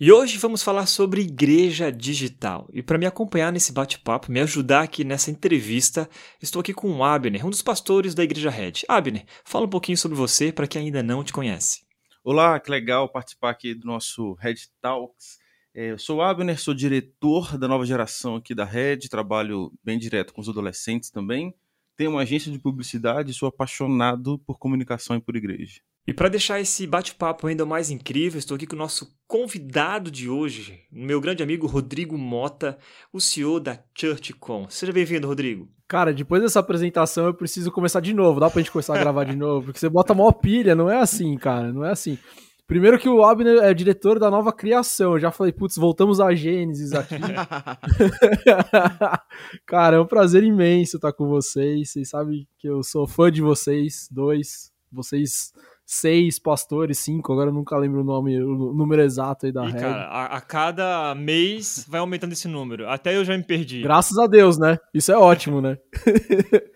E hoje vamos falar sobre igreja digital. E para me acompanhar nesse bate-papo, me ajudar aqui nessa entrevista, estou aqui com o Abner, um dos pastores da Igreja Red. Abner, fala um pouquinho sobre você para quem ainda não te conhece. Olá, que legal participar aqui do nosso Red Talks. É, eu sou o Abner, sou diretor da nova geração aqui da Red, trabalho bem direto com os adolescentes também. Tenho uma agência de publicidade e sou apaixonado por comunicação e por igreja. E para deixar esse bate-papo ainda mais incrível, estou aqui com o nosso convidado de hoje, meu grande amigo Rodrigo Mota, o CEO da ChurchCon. Seja bem-vindo, Rodrigo. Cara, depois dessa apresentação eu preciso começar de novo. Dá pra gente começar a gravar de novo? Porque você bota mó pilha, não é assim, cara, não é assim. Primeiro que o Abner é diretor da nova criação. Eu já falei, putz, voltamos a Gênesis aqui. cara, é um prazer imenso estar com vocês. Vocês sabem que eu sou fã de vocês, dois. Vocês seis pastores, cinco, agora eu nunca lembro o nome, o número exato aí da e, Cara, a, a, cada mês vai aumentando esse número. Até eu já me perdi. Graças a Deus, né? Isso é ótimo, né?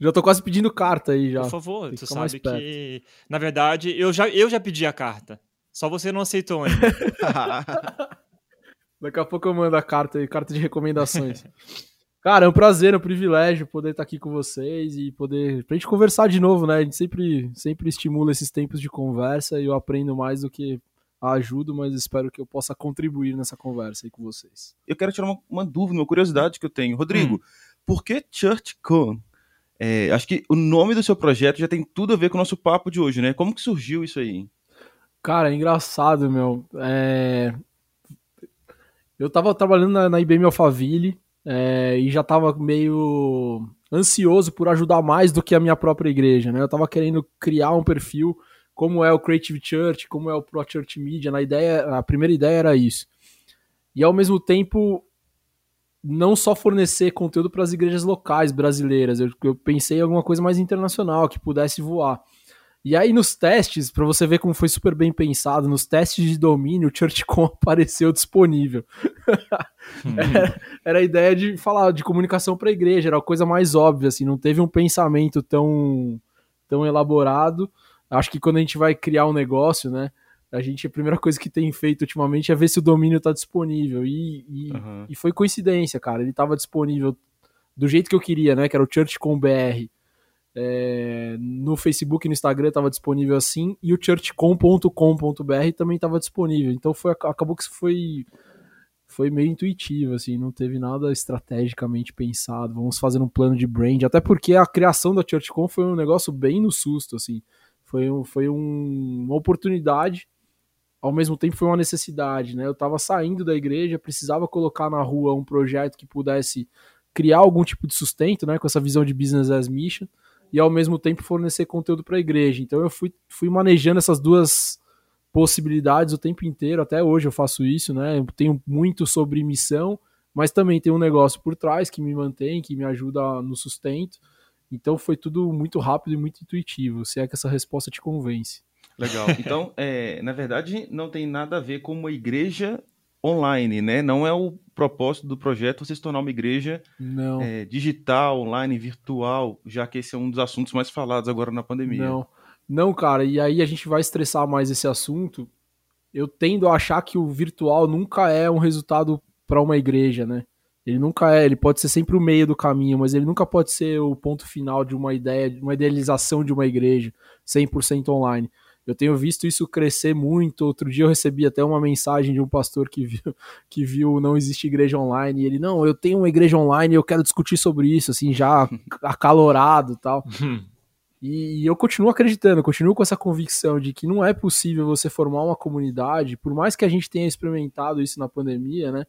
já tô quase pedindo carta aí já. Por favor, tu sabe que. Na verdade, eu já, eu já pedi a carta. Só você não aceitou ainda. Daqui a pouco eu mando a carta aí, carta de recomendações. Cara, é um prazer, é um privilégio poder estar aqui com vocês e poder. pra gente conversar de novo, né? A gente sempre, sempre estimula esses tempos de conversa e eu aprendo mais do que ajudo, mas espero que eu possa contribuir nessa conversa aí com vocês. Eu quero tirar uma, uma dúvida, uma curiosidade que eu tenho. Rodrigo, hum. por que ChurchCon? É, acho que o nome do seu projeto já tem tudo a ver com o nosso papo de hoje, né? Como que surgiu isso aí? Cara, é engraçado, meu. É... Eu tava trabalhando na, na IBM Alphaville é, e já estava meio ansioso por ajudar mais do que a minha própria igreja, né? Eu estava querendo criar um perfil como é o Creative Church, como é o Pro Church Media, na ideia, a primeira ideia era isso. E ao mesmo tempo não só fornecer conteúdo para as igrejas locais brasileiras, eu, eu pensei em alguma coisa mais internacional que pudesse voar. E aí nos testes, para você ver como foi super bem pensado, nos testes de domínio, o ChurchCom apareceu disponível. era, era, a ideia de falar de comunicação para a igreja, era a coisa mais óbvia, assim, não teve um pensamento tão, tão elaborado. Acho que quando a gente vai criar um negócio, né, a gente a primeira coisa que tem feito ultimamente é ver se o domínio está disponível. E, e, uhum. e, foi coincidência, cara. Ele estava disponível do jeito que eu queria, né? Que era o ChurchCom.br. É, no Facebook e no Instagram estava disponível assim, e o churchcom.com.br também estava disponível. Então foi, acabou que foi, foi meio intuitivo, assim, não teve nada estrategicamente pensado. Vamos fazer um plano de brand, até porque a criação da ChurchCom foi um negócio bem no susto, assim. Foi, um, foi um, uma oportunidade, ao mesmo tempo foi uma necessidade, né? Eu estava saindo da igreja, precisava colocar na rua um projeto que pudesse criar algum tipo de sustento, né? Com essa visão de business as mission e ao mesmo tempo fornecer conteúdo para a igreja. Então eu fui, fui manejando essas duas possibilidades o tempo inteiro, até hoje eu faço isso, né? Eu tenho muito sobre missão, mas também tem um negócio por trás que me mantém, que me ajuda no sustento. Então foi tudo muito rápido e muito intuitivo, se é que essa resposta te convence. Legal. Então, é, na verdade, não tem nada a ver com uma igreja online, né? Não é o propósito do projeto você se tornar uma igreja é, digital, online, virtual, já que esse é um dos assuntos mais falados agora na pandemia. Não, não, cara. E aí a gente vai estressar mais esse assunto. Eu tendo a achar que o virtual nunca é um resultado para uma igreja, né? Ele nunca é, ele pode ser sempre o meio do caminho, mas ele nunca pode ser o ponto final de uma ideia, de uma idealização de uma igreja 100% online. Eu tenho visto isso crescer muito. Outro dia eu recebi até uma mensagem de um pastor que viu que viu não existe igreja online e ele não, eu tenho uma igreja online e eu quero discutir sobre isso, assim já acalorado, tal. E eu continuo acreditando, continuo com essa convicção de que não é possível você formar uma comunidade, por mais que a gente tenha experimentado isso na pandemia, né?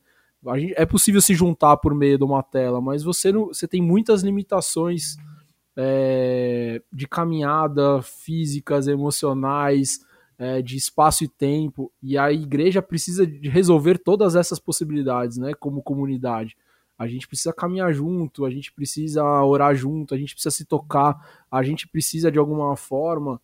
Gente, é possível se juntar por meio de uma tela, mas você não, você tem muitas limitações é, de caminhada, físicas, emocionais, é, de espaço e tempo, e a igreja precisa de resolver todas essas possibilidades, né, como comunidade. A gente precisa caminhar junto, a gente precisa orar junto, a gente precisa se tocar, a gente precisa de alguma forma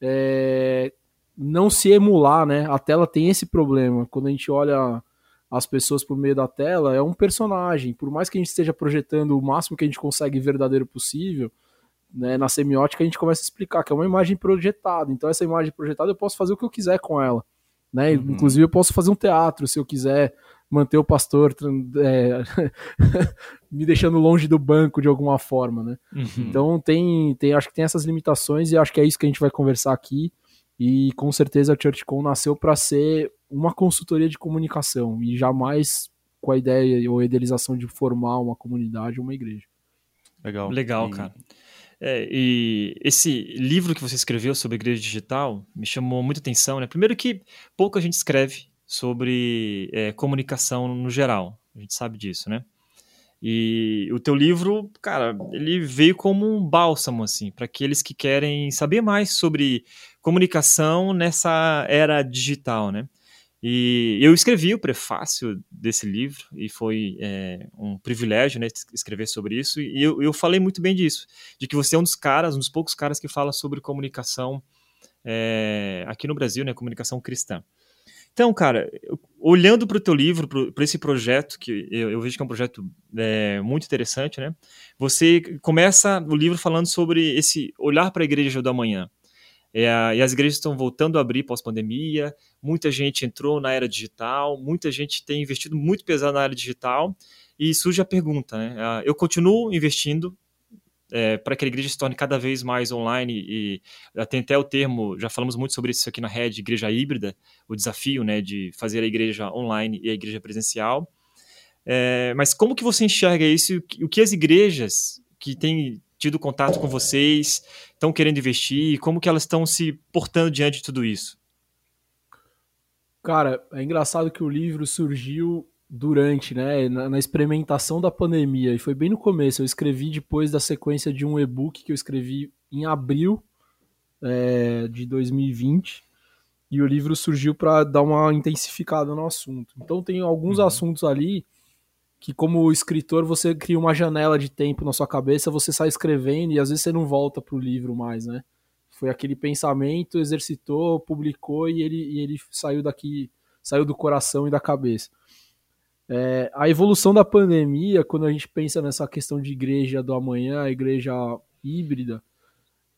é, não se emular, né? A tela tem esse problema. Quando a gente olha as pessoas por meio da tela, é um personagem. Por mais que a gente esteja projetando o máximo que a gente consegue verdadeiro possível, né, na semiótica a gente começa a explicar que é uma imagem projetada. Então essa imagem projetada eu posso fazer o que eu quiser com ela. Né? Uhum. Inclusive eu posso fazer um teatro se eu quiser manter o pastor é, me deixando longe do banco de alguma forma, né? Uhum. Então tem, tem, acho que tem essas limitações e acho que é isso que a gente vai conversar aqui. E com certeza a ChurchCon nasceu para ser uma consultoria de comunicação e jamais com a ideia ou idealização de formar uma comunidade ou uma igreja. Legal. Legal, e... cara. É, e esse livro que você escreveu sobre igreja digital me chamou muita atenção, né? Primeiro que pouca gente escreve sobre é, comunicação no geral, a gente sabe disso, né? E o teu livro, cara, ele veio como um bálsamo, assim, para aqueles que querem saber mais sobre comunicação nessa era digital, né? E eu escrevi o prefácio desse livro e foi é, um privilégio né, escrever sobre isso. E eu, eu, falei muito bem disso, de que você é um dos caras, um dos poucos caras que fala sobre comunicação é, aqui no Brasil, né, comunicação cristã. Então, cara, olhando para o teu livro, para esse projeto, que eu, eu, vejo que é um projeto é, muito interessante, né? Você começa o livro falando sobre esse olhar para a igreja do amanhã. É, e as igrejas estão voltando a abrir pós-pandemia, muita gente entrou na era digital, muita gente tem investido muito pesado na área digital, e surge a pergunta, né? Ah, eu continuo investindo é, para que a igreja se torne cada vez mais online, e tem até o termo, já falamos muito sobre isso aqui na rede, igreja híbrida, o desafio né, de fazer a igreja online e a igreja presencial. É, mas como que você enxerga isso? O que as igrejas que têm tido contato com vocês, estão querendo investir, como que elas estão se portando diante de tudo isso? Cara, é engraçado que o livro surgiu durante, né, na, na, experimentação da pandemia, e foi bem no começo. Eu escrevi depois da sequência de um e-book que eu escrevi em abril é, de 2020, e o livro surgiu para dar uma intensificada no assunto. Então tem alguns uhum. assuntos ali que como escritor você cria uma janela de tempo na sua cabeça, você sai escrevendo e às vezes você não volta pro livro mais, né? Foi aquele pensamento, exercitou, publicou e ele, e ele saiu daqui, saiu do coração e da cabeça. É, a evolução da pandemia, quando a gente pensa nessa questão de igreja do amanhã, igreja híbrida,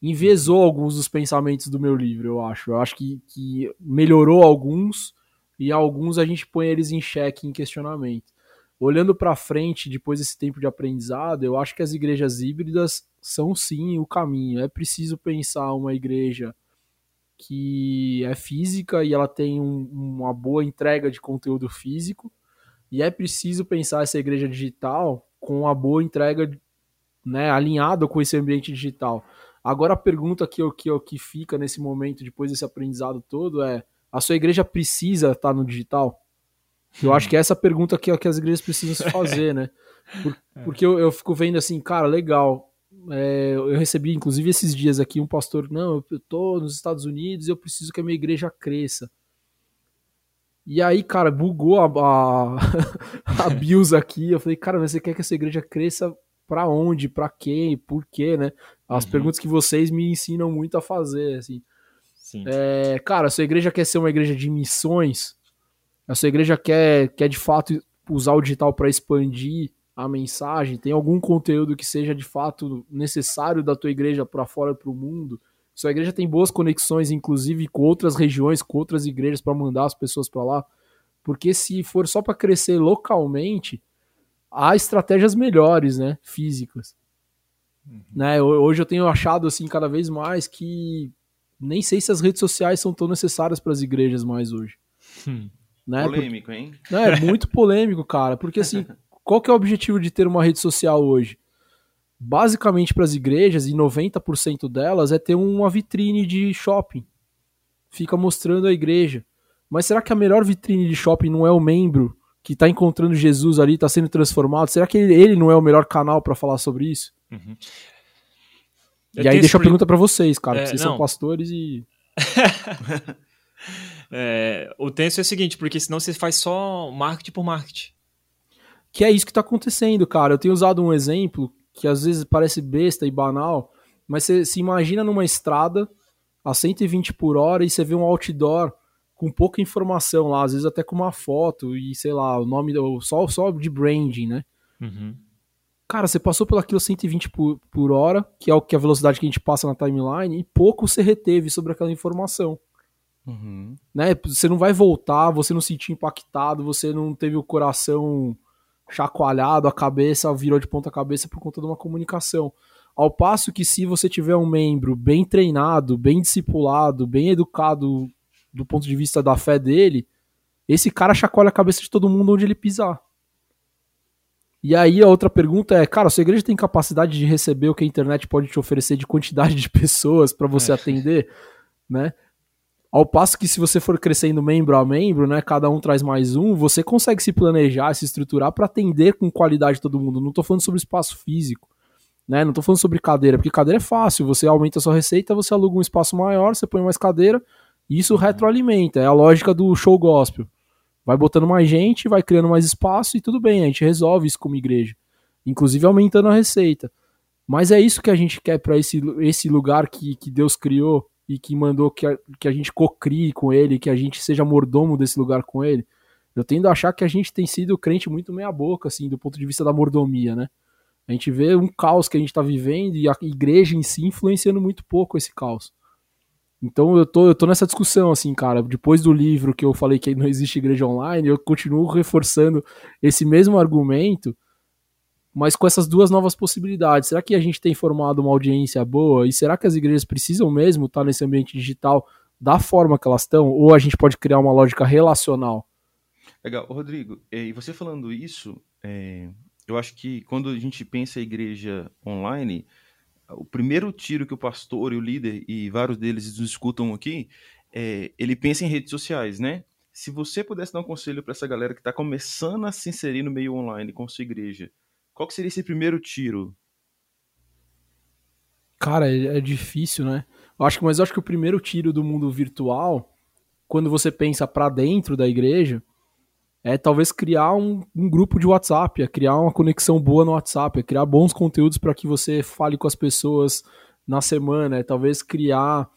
envezou alguns dos pensamentos do meu livro, eu acho. Eu acho que, que melhorou alguns e alguns a gente põe eles em xeque, em questionamento olhando para frente, depois desse tempo de aprendizado, eu acho que as igrejas híbridas são sim o caminho. É preciso pensar uma igreja que é física e ela tem um, uma boa entrega de conteúdo físico, e é preciso pensar essa igreja digital com uma boa entrega, né, alinhada com esse ambiente digital. Agora a pergunta que, que, que fica nesse momento, depois desse aprendizado todo, é: a sua igreja precisa estar no digital? Eu acho que é essa pergunta que, que as igrejas precisam se fazer, né? Por, é. porque eu, eu, fico vendo assim, cara, legal. É, eu recebi, inclusive, esses dias aqui um pastor, não, eu tô nos Estados Unidos e eu preciso que a minha igreja cresça. E aí, cara, bugou a, a, a BIOS aqui. Eu falei, cara, mas você quer que essa igreja cresça para onde, para quem, por quê, né? As uhum. perguntas que vocês me ensinam muito a fazer, assim. Sim. É, cara, se a igreja quer ser uma igreja de missões, a sua igreja quer, quer de fato usar o digital para expandir a mensagem, tem algum conteúdo que seja de fato necessário da tua igreja para fora para o mundo. Sua igreja tem boas conexões, inclusive com outras regiões, com outras igrejas para mandar as pessoas para lá. Porque se for só para crescer localmente, há estratégias melhores, né, físicas. Uhum. Né, hoje eu tenho achado assim cada vez mais que nem sei se as redes sociais são tão necessárias para as igrejas mais hoje. Hum. Né? Polêmico, porque... hein? Não, é muito polêmico, cara. Porque assim, qual que é o objetivo de ter uma rede social hoje? Basicamente para as igrejas, e 90% delas, é ter uma vitrine de shopping. Fica mostrando a igreja. Mas será que a melhor vitrine de shopping não é o membro que está encontrando Jesus ali, está sendo transformado? Será que ele, ele, não é o melhor canal para falar sobre isso? Uhum. E aí deixa a pergunta para vocês, cara, é, vocês não. são pastores e É, o tenso é o seguinte, porque senão você faz só marketing por marketing. Que é isso que tá acontecendo, cara. Eu tenho usado um exemplo que às vezes parece besta e banal, mas você se imagina numa estrada a 120 por hora e você vê um outdoor com pouca informação lá, às vezes até com uma foto e sei lá, o nome, só, só de branding, né? Uhum. Cara, você passou pelaquilo 120 por, por hora, que é o que a velocidade que a gente passa na timeline, e pouco você reteve sobre aquela informação. Uhum. Né? Você não vai voltar, você não se sentiu impactado, você não teve o coração chacoalhado, a cabeça virou de ponta cabeça por conta de uma comunicação. Ao passo que se você tiver um membro bem treinado, bem discipulado, bem educado do ponto de vista da fé dele, esse cara chacoalha a cabeça de todo mundo onde ele pisar. E aí a outra pergunta é, cara, sua igreja tem capacidade de receber o que a internet pode te oferecer de quantidade de pessoas para você é. atender, né? Ao passo que se você for crescendo membro a membro, né, cada um traz mais um, você consegue se planejar, se estruturar para atender com qualidade todo mundo. Não tô falando sobre espaço físico, né? Não tô falando sobre cadeira, porque cadeira é fácil, você aumenta a sua receita, você aluga um espaço maior, você põe mais cadeira, e isso retroalimenta, é a lógica do show gospel. Vai botando mais gente, vai criando mais espaço e tudo bem, a gente resolve isso como igreja. Inclusive aumentando a receita. Mas é isso que a gente quer para esse, esse lugar que, que Deus criou e que mandou que a, que a gente cocrie com ele, que a gente seja mordomo desse lugar com ele, eu tendo a achar que a gente tem sido crente muito meia boca, assim, do ponto de vista da mordomia, né? A gente vê um caos que a gente está vivendo e a igreja em si influenciando muito pouco esse caos. Então eu tô, eu tô nessa discussão, assim, cara. Depois do livro que eu falei que não existe igreja online, eu continuo reforçando esse mesmo argumento mas com essas duas novas possibilidades. Será que a gente tem formado uma audiência boa? E será que as igrejas precisam mesmo estar nesse ambiente digital da forma que elas estão? Ou a gente pode criar uma lógica relacional? Legal. Rodrigo, e você falando isso, é, eu acho que quando a gente pensa a igreja online, o primeiro tiro que o pastor e o líder, e vários deles nos escutam aqui, é, ele pensa em redes sociais, né? Se você pudesse dar um conselho para essa galera que está começando a se inserir no meio online com sua igreja, qual que seria esse primeiro tiro? Cara, é, é difícil, né? Eu acho que, mas eu acho que o primeiro tiro do mundo virtual, quando você pensa para dentro da igreja, é talvez criar um, um, grupo de WhatsApp, é criar uma conexão boa no WhatsApp, é criar bons conteúdos para que você fale com as pessoas na semana, é talvez criar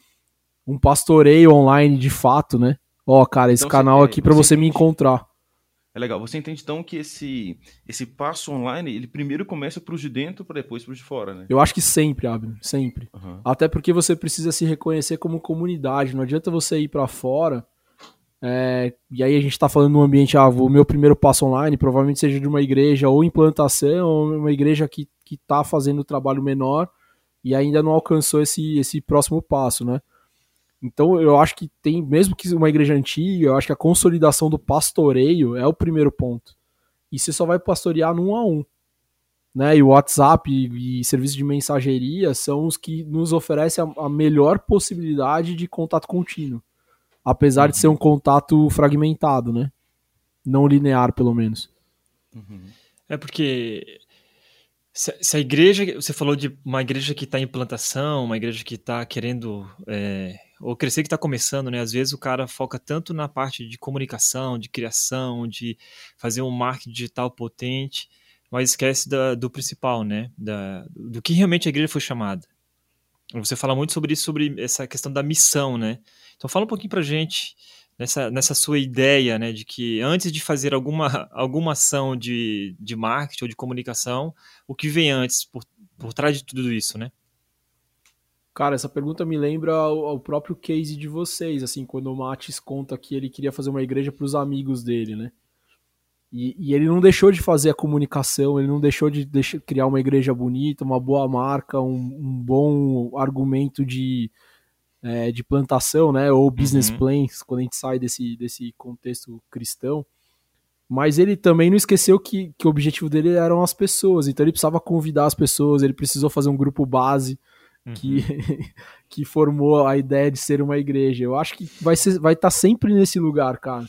um pastoreio online de fato, né? Ó, cara, esse então, canal aqui para você me encontrar. É legal. Você entende então que esse, esse passo online, ele primeiro começa para os de dentro para depois para os de fora, né? Eu acho que sempre, Abner, sempre. Uhum. Até porque você precisa se reconhecer como comunidade. Não adianta você ir para fora. É, e aí a gente está falando num ambiente, ah, o meu primeiro passo online provavelmente seja de uma igreja ou implantação, ou uma igreja que está fazendo trabalho menor e ainda não alcançou esse, esse próximo passo, né? Então eu acho que tem, mesmo que uma igreja antiga, eu acho que a consolidação do pastoreio é o primeiro ponto. E você só vai pastorear no um a um. Né? E o WhatsApp e, e serviços de mensageria são os que nos oferecem a, a melhor possibilidade de contato contínuo. Apesar de ser um contato fragmentado, né? Não linear, pelo menos. Uhum. É porque se, se, a igreja, você falou de uma igreja que está em implantação, uma igreja que está querendo é, ou crescer que está começando, né? Às vezes o cara foca tanto na parte de comunicação, de criação, de fazer um marketing digital potente, mas esquece da, do principal, né? Da, do que realmente a igreja foi chamada. Você fala muito sobre isso, sobre essa questão da missão, né? Então fala um pouquinho pra gente nessa, nessa sua ideia, né? De que antes de fazer alguma, alguma ação de, de marketing ou de comunicação, o que vem antes por, por trás de tudo isso, né? Cara, essa pergunta me lembra o próprio case de vocês, assim, quando o Matis conta que ele queria fazer uma igreja para os amigos dele, né? E, e, ele não deixou de fazer a comunicação, ele não deixou de deixar, criar uma igreja bonita, uma boa marca, um, um bom argumento de, é, de plantação, né? Ou business uhum. plans, quando a gente sai desse, desse contexto cristão. Mas ele também não esqueceu que, que o objetivo dele eram as pessoas, então ele precisava convidar as pessoas, ele precisou fazer um grupo base que, uhum. que formou a ideia de ser uma igreja. Eu acho que vai estar vai tá sempre nesse lugar, cara.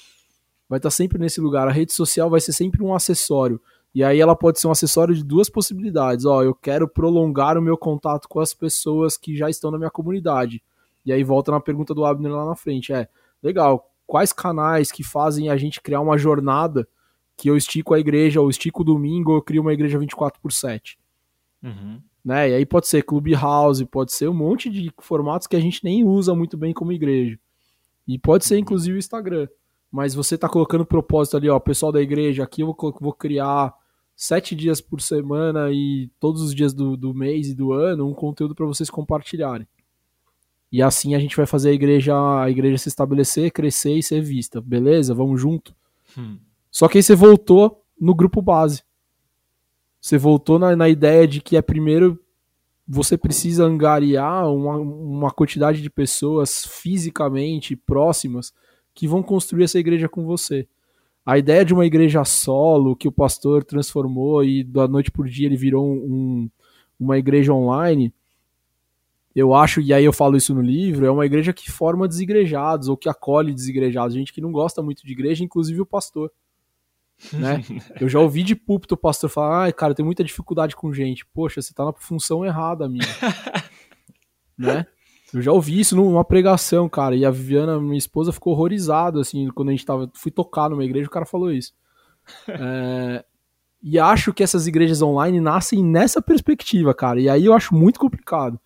Vai estar tá sempre nesse lugar. A rede social vai ser sempre um acessório. E aí ela pode ser um acessório de duas possibilidades. Ó, eu quero prolongar o meu contato com as pessoas que já estão na minha comunidade. E aí volta na pergunta do Abner lá na frente. É, legal, quais canais que fazem a gente criar uma jornada que eu estico a igreja, ou estico o domingo, ou eu crio uma igreja 24 por 7. Uhum. Né? E aí pode ser Clubhouse, pode ser um monte de formatos que a gente nem usa muito bem como igreja. E pode ser inclusive o Instagram. Mas você está colocando propósito ali, ó, pessoal da igreja, aqui eu vou, vou criar sete dias por semana e todos os dias do, do mês e do ano um conteúdo para vocês compartilharem. E assim a gente vai fazer a igreja, a igreja se estabelecer, crescer e ser vista. Beleza? Vamos junto? Hum. Só que aí você voltou no grupo base. Você voltou na, na ideia de que é primeiro você precisa angariar uma, uma quantidade de pessoas fisicamente próximas que vão construir essa igreja com você. A ideia de uma igreja solo que o pastor transformou e da noite por dia ele virou um, uma igreja online, eu acho, e aí eu falo isso no livro, é uma igreja que forma desigrejados ou que acolhe desigrejados, gente que não gosta muito de igreja, inclusive o pastor. Né? Eu já ouvi de púlpito o pastor falar: ai, cara, tem muita dificuldade com gente. Poxa, você tá na função errada, amigo. né? Eu já ouvi isso numa pregação, cara. E a Viviana, minha esposa, ficou horrorizada, assim, quando a gente tava. Fui tocar numa igreja, o cara falou isso. É, e acho que essas igrejas online nascem nessa perspectiva, cara. E aí eu acho muito complicado.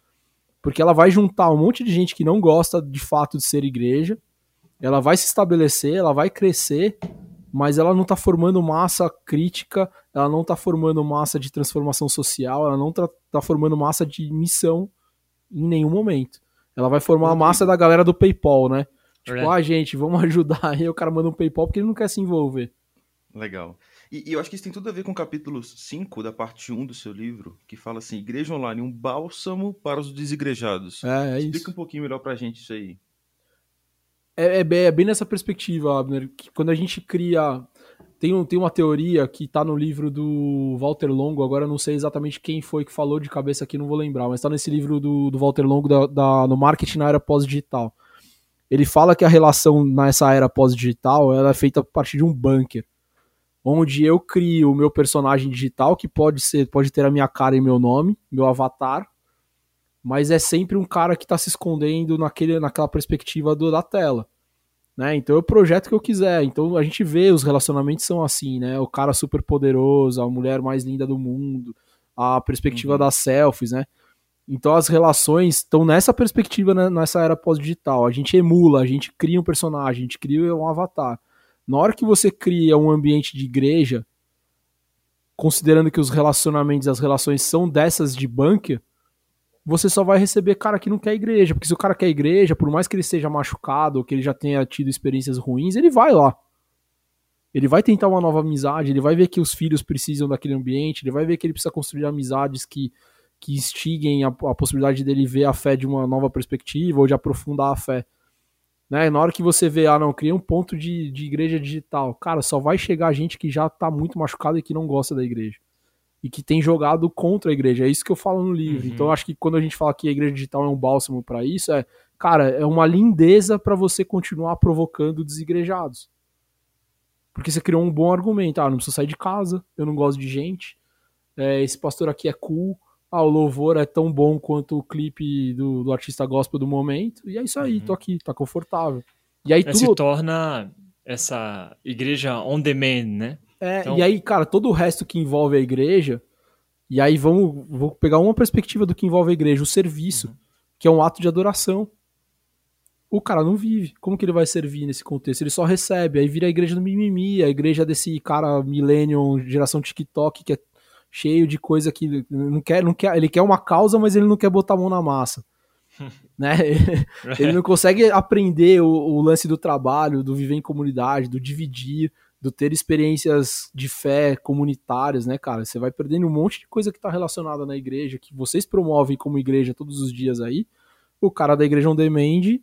Porque ela vai juntar um monte de gente que não gosta de fato de ser igreja. Ela vai se estabelecer, ela vai crescer, mas ela não está formando massa crítica, ela não está formando massa de transformação social, ela não está tá formando massa de missão em nenhum momento. Ela vai formar a massa da galera do PayPal, né? Tipo, ah, gente, vamos ajudar. Aí o cara manda um PayPal porque ele não quer se envolver. Legal. E, e, eu acho que isso tem tudo a ver com o capítulo 5 da parte 1 do seu livro, que fala assim: Igreja Online, um bálsamo para os desigrejados. É, é Explica isso. um pouquinho melhor pra gente isso aí. É, é, bem, é bem nessa perspectiva, Abner, que quando a gente cria. Tem, um, tem uma teoria que tá no livro do Walter Longo, agora não sei exatamente quem foi que falou de cabeça aqui, não vou lembrar, mas tá nesse livro do, do Walter Longo da, da, no marketing na era pós-digital. Ele fala que a relação nessa era pós-digital ela é feita a partir de um bunker, onde eu crio o meu personagem digital, que pode ser, pode ter a minha cara e meu nome, meu avatar, mas é sempre um cara que está se escondendo naquele, naquela perspectiva do, da tela. Né? Então eu projeto o que eu quiser. Então a gente vê os relacionamentos são assim, né? O cara super poderoso, a mulher mais linda do mundo, a perspectiva uhum. das selfies, né? Então as relações estão nessa perspectiva né, nessa era pós-digital. A gente emula, a gente cria um personagem, a gente cria um avatar. Na hora que você cria um ambiente de igreja, considerando que os relacionamentos, as relações são dessas de bunker, você só vai receber cara que não quer igreja. Porque se o cara quer igreja, por mais que ele esteja machucado ou que ele já tenha tido experiências ruins, ele vai lá. Ele vai tentar uma nova amizade, ele vai ver que os filhos precisam daquele ambiente, ele vai ver que ele precisa construir amizades que, que instiguem a, a possibilidade dele ver a fé de uma nova perspectiva ou de aprofundar a fé. Né? Na hora que você vê, ah, não, cria um ponto de, de igreja digital, cara, só vai chegar gente que já tá muito machucado e que não gosta da igreja e que tem jogado contra a igreja. É isso que eu falo no livro. Uhum. Então acho que quando a gente fala que a igreja digital é um bálsamo para isso, é, cara, é uma lindeza para você continuar provocando desigrejados. Porque você criou um bom argumento. Ah, não preciso sair de casa, eu não gosto de gente. É, esse pastor aqui é cool. Ah, o louvor é tão bom quanto o clipe do, do artista gospel do momento. E é isso aí, uhum. tô aqui, tá confortável. E aí é, tudo... Se torna essa igreja on demand, né? É, então... E aí, cara, todo o resto que envolve a igreja, e aí vamos vou pegar uma perspectiva do que envolve a igreja, o serviço, uhum. que é um ato de adoração. O cara não vive. Como que ele vai servir nesse contexto? Ele só recebe, aí vira a igreja do mimimi, a igreja desse cara millennium, geração TikTok, que é cheio de coisa que não quer, não quer, ele quer uma causa, mas ele não quer botar a mão na massa. né? Ele não consegue aprender o, o, lance do trabalho, do viver em comunidade, do dividir, do ter experiências de fé comunitárias, né, cara? Você vai perdendo um monte de coisa que está relacionada na igreja, que vocês promovem como igreja todos os dias aí. O cara da igreja on demand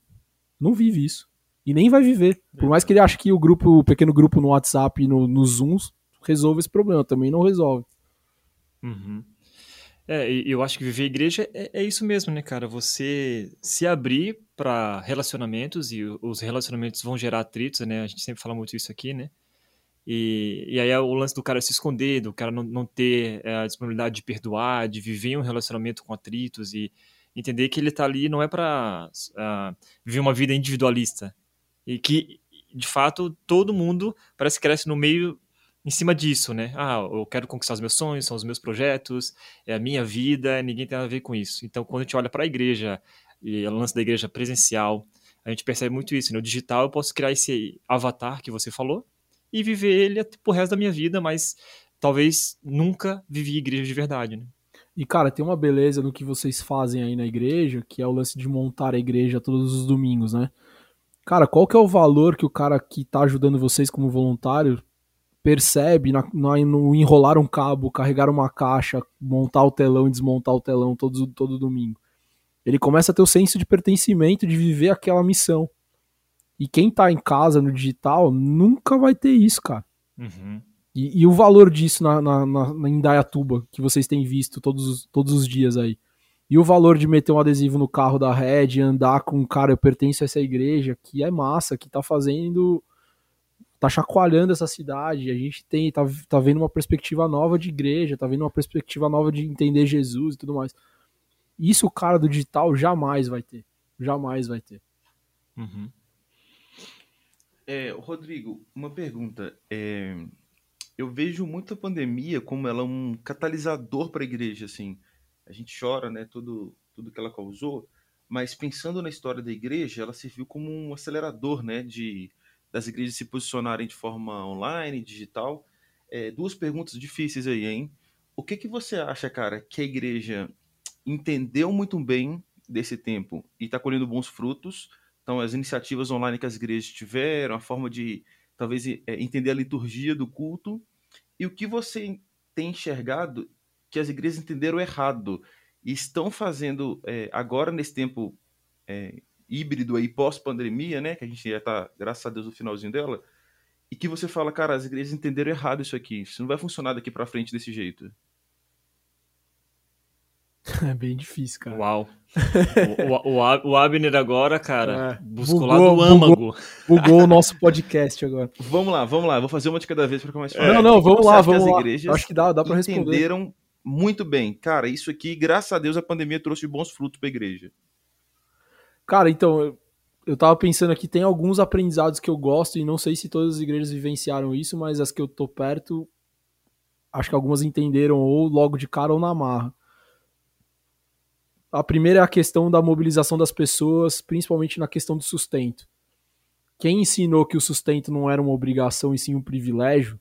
não vive isso. E nem vai viver. Por mais que ele ache que o grupo, o pequeno grupo no WhatsApp e no, no Zoom resolve esse problema, também não resolve. Uhum. É, eu acho que viver igreja é, é, isso mesmo, né, cara? Você se abrir para relacionamentos e os relacionamentos vão gerar atritos, né? A gente sempre fala muito isso aqui, né? E, e aí é o lance do cara se esconder, do cara não, não ter é, a disponibilidade de perdoar, de viver um relacionamento com atritos e entender que ele está ali não é para uh, viver uma vida individualista. E que, de fato, todo mundo parece que cresce no meio em cima disso, né? Ah, eu quero conquistar os meus sonhos, são os meus projetos, é a minha vida, ninguém tem nada a ver com isso. Então, quando a gente olha para a igreja, e o lance da igreja presencial, a gente percebe muito isso. No digital, eu posso criar esse avatar que você falou e viver ele pro resto da minha vida, mas talvez nunca vivi igreja de verdade, né? E, cara, tem uma beleza no que vocês fazem aí na igreja, que é o lance de montar a igreja todos os domingos, né? Cara, qual que é o valor que o cara que tá ajudando vocês como voluntário percebe na, na, no enrolar um cabo, carregar uma caixa, montar o telão e desmontar o telão todo, todo domingo. Ele começa a ter o senso de pertencimento, de viver aquela missão. E quem tá em casa no digital nunca vai ter isso, cara. Uhum. E, e, o valor disso na, na, na, em Dayatuba, que vocês têm visto todos, todos os dias aí. E o valor de meter um adesivo no carro da Red, andar com, cara, eu pertenço a essa igreja, que é massa, que tá fazendo tá chacoalhando essa cidade. A gente tem tá, tá vendo uma perspectiva nova de igreja, tá vendo uma perspectiva nova de entender Jesus e tudo mais. Isso o cara do digital jamais vai ter. Jamais vai ter. Uhum. É, Rodrigo, uma pergunta. É, eu vejo muito a pandemia como ela é um catalisador para a igreja, assim. A gente chora, né, tudo, tudo que ela causou, mas pensando na história da igreja, ela serviu como um acelerador, né, de das igrejas se posicionarem de forma online, digital. É, duas perguntas difíceis aí, hein? O que, que você acha, cara, que a igreja entendeu muito bem desse tempo e está colhendo bons frutos? Então, as iniciativas online que as igrejas tiveram, a forma de talvez é, entender a liturgia do culto, e o que você tem enxergado que as igrejas entenderam errado e estão fazendo é, agora nesse tempo é, híbrido aí pós-pandemia, né? Que a gente já tá, graças a Deus, no finalzinho dela. E que você fala, cara, as igrejas entenderam errado isso aqui. Isso não vai funcionar daqui para frente desse jeito. É bem difícil, cara. Uau. o, o, o, Abner agora, cara, é, buscou bugou, lá do âmago. Bugou, bugou o nosso podcast agora. Vamos lá, vamos lá. Vou fazer uma de cada vez para ficar mais fácil. Não, não, vamos lá, vamos lá. Acho que dá, dá para responder. entenderam muito bem. Cara, isso aqui, graças a Deus, a pandemia trouxe bons frutos para a igreja. Cara, então, eu, eu tava pensando aqui, tem alguns aprendizados que eu gosto, e não sei se todas as igrejas vivenciaram isso, mas as que eu tô perto, acho que algumas entenderam ou logo de cara ou na marra. A primeira é a questão da mobilização das pessoas, principalmente na questão do sustento. Quem ensinou que o sustento não era uma obrigação e sim um privilégio,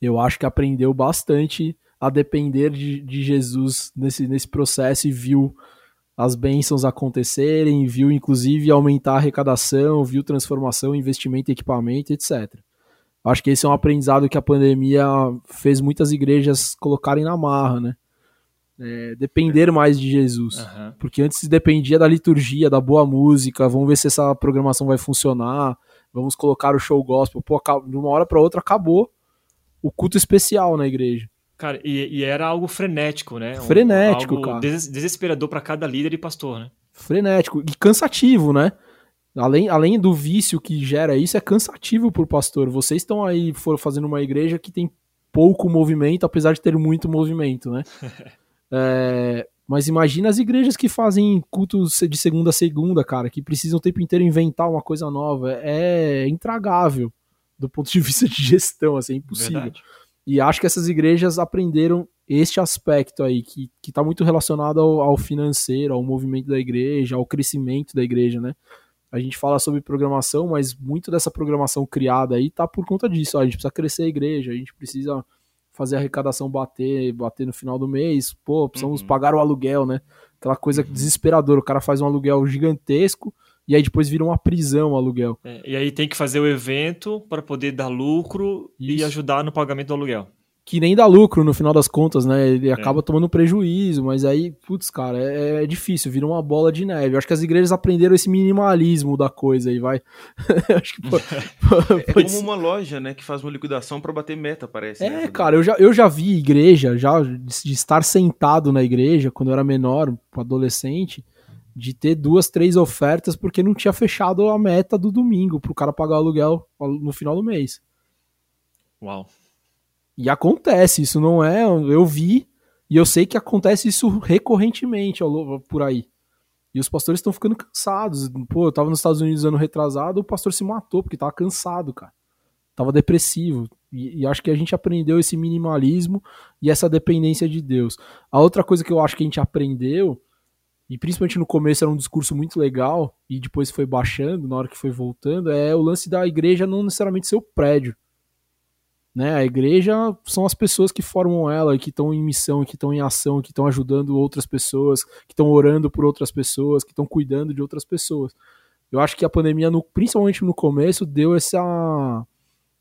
eu acho que aprendeu bastante a depender de, de Jesus nesse, nesse processo e viu as bênçãos acontecerem, viu inclusive aumentar a arrecadação, viu transformação, investimento em equipamento, etc. Acho que esse é um aprendizado que a pandemia fez muitas igrejas colocarem na marra, né? É, depender mais de Jesus. Uhum. Porque antes se dependia da liturgia, da boa música, vamos ver se essa programação vai funcionar, vamos colocar o show gospel. Pô, de uma hora para outra acabou o culto especial na igreja. Cara, e, e, era algo frenético, né? Frenético, algo cara. desesperador para cada líder e pastor, né? Frenético e cansativo, né? Além, além do vício que gera isso, é cansativo pro pastor. Vocês estão aí foram fazendo uma igreja que tem pouco movimento, apesar de ter muito movimento, né? é, mas imagina as igrejas que fazem cultos de segunda a segunda, cara, que precisam o tempo inteiro inventar uma coisa nova. É intragável do ponto de vista de gestão, assim, é impossível. Verdade. E acho que essas igrejas aprenderam este aspecto aí, que está muito relacionado ao, ao, financeiro, ao movimento da igreja, ao crescimento da igreja, né? A gente fala sobre programação, mas muito dessa programação criada aí tá por conta disso. Ó, a gente precisa crescer a igreja, a gente precisa fazer a arrecadação bater, bater no final do mês, pô, precisamos uhum. pagar o aluguel, né? Aquela coisa uhum. desesperadora, o cara faz um aluguel gigantesco, e aí depois vira uma prisão o aluguel. É, e aí tem que fazer o evento para poder dar lucro Isso. e ajudar no pagamento do aluguel. Que nem dá lucro no final das contas, né? Ele é. acaba tomando prejuízo, mas aí, putz, cara, é, é, difícil, vira uma bola de neve. Eu acho que as igrejas aprenderam esse minimalismo da coisa aí, vai. acho que, pô, é como uma loja, né, que faz uma liquidação para bater meta, parece. É, né? cara, eu já, eu já vi igreja, já de estar sentado na igreja quando eu era menor, adolescente de ter duas, três ofertas porque não tinha fechado a meta do domingo para o cara pagar o aluguel no final do mês. Uau. E acontece, isso não é. Eu vi e eu sei que acontece isso recorrentemente por aí. E os pastores estão ficando cansados. Pô, eu tava nos Estados Unidos ano retrasado, o pastor se matou porque tava cansado, cara. Tava depressivo. E, e, acho que a gente aprendeu esse minimalismo e essa dependência de Deus. A outra coisa que eu acho que a gente aprendeu, e principalmente no começo era um discurso muito legal, e depois foi baixando, na hora que foi voltando, é o lance da igreja não necessariamente ser o prédio. Né? A igreja são as pessoas que formam ela, que estão em missão, que estão em ação, que estão ajudando outras pessoas, que estão orando por outras pessoas, que estão cuidando de outras pessoas. Eu acho que a pandemia, no, principalmente no começo, deu essa